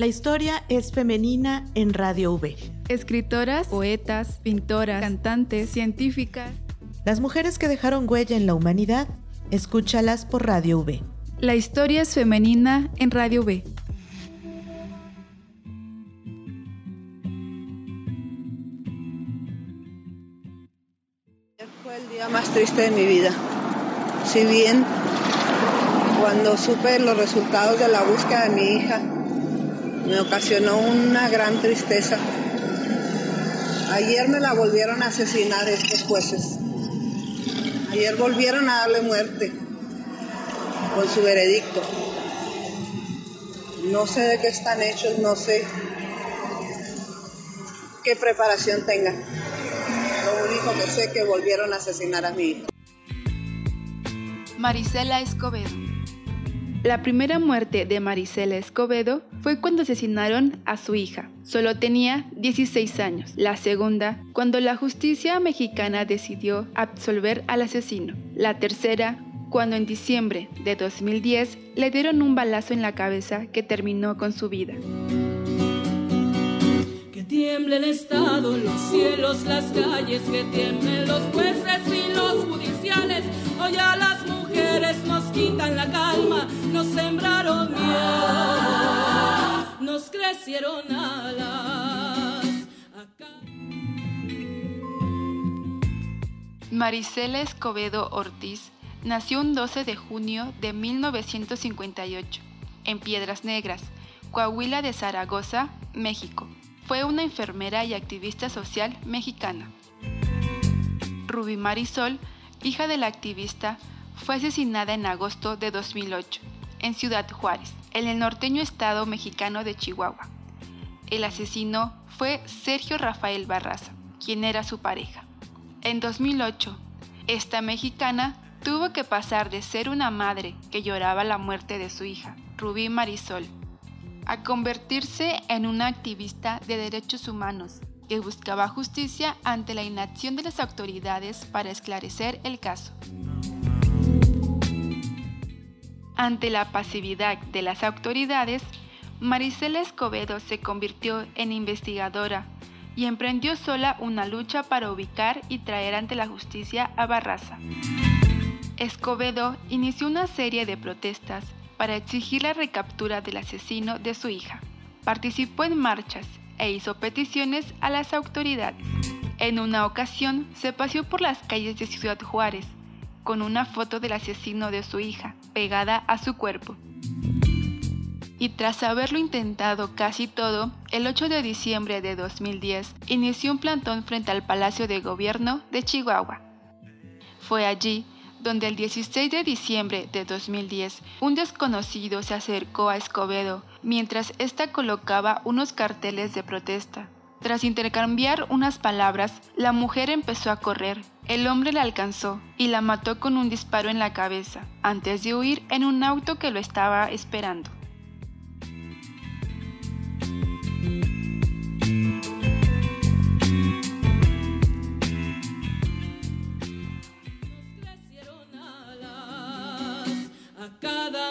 La historia es femenina en Radio V. Escritoras, poetas, pintoras, cantantes, científicas. Las mujeres que dejaron huella en la humanidad, escúchalas por Radio V. La historia es femenina en Radio V. Fue el día más triste de mi vida. Si bien cuando supe los resultados de la búsqueda de mi hija, me ocasionó una gran tristeza. Ayer me la volvieron a asesinar estos jueces. Ayer volvieron a darle muerte con su veredicto. No sé de qué están hechos, no sé qué preparación tengan. Lo único que sé es que volvieron a asesinar a mi hija. Marisela Escobedo. La primera muerte de Marisela Escobedo fue cuando asesinaron a su hija. Solo tenía 16 años. La segunda, cuando la justicia mexicana decidió absolver al asesino. La tercera, cuando en diciembre de 2010 le dieron un balazo en la cabeza que terminó con su vida. Que tiemblen estado los cielos, las calles, que tiemblen los jueces y los judiciales. Hoy a las mujeres nos quitan la calma, Acá... Marisela Escobedo Ortiz nació un 12 de junio de 1958 en Piedras Negras, Coahuila de Zaragoza, México. Fue una enfermera y activista social mexicana. Ruby Marisol, hija de la activista, fue asesinada en agosto de 2008 en Ciudad Juárez, en el norteño estado mexicano de Chihuahua. El asesino fue Sergio Rafael Barraza, quien era su pareja. En 2008, esta mexicana tuvo que pasar de ser una madre que lloraba la muerte de su hija, Rubí Marisol, a convertirse en una activista de derechos humanos que buscaba justicia ante la inacción de las autoridades para esclarecer el caso. Ante la pasividad de las autoridades, Marisela Escobedo se convirtió en investigadora y emprendió sola una lucha para ubicar y traer ante la justicia a Barraza. Escobedo inició una serie de protestas para exigir la recaptura del asesino de su hija. Participó en marchas e hizo peticiones a las autoridades. En una ocasión se paseó por las calles de Ciudad Juárez con una foto del asesino de su hija pegada a su cuerpo. Y tras haberlo intentado casi todo, el 8 de diciembre de 2010 inició un plantón frente al Palacio de Gobierno de Chihuahua. Fue allí donde el 16 de diciembre de 2010 un desconocido se acercó a Escobedo mientras ésta colocaba unos carteles de protesta. Tras intercambiar unas palabras, la mujer empezó a correr. El hombre la alcanzó y la mató con un disparo en la cabeza, antes de huir en un auto que lo estaba esperando.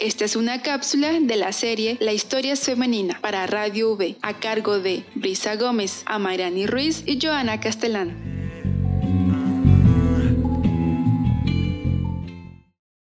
Esta es una cápsula de la serie La historia es femenina para Radio V, a cargo de Brisa Gómez, Amairani Ruiz y Joana Castellán.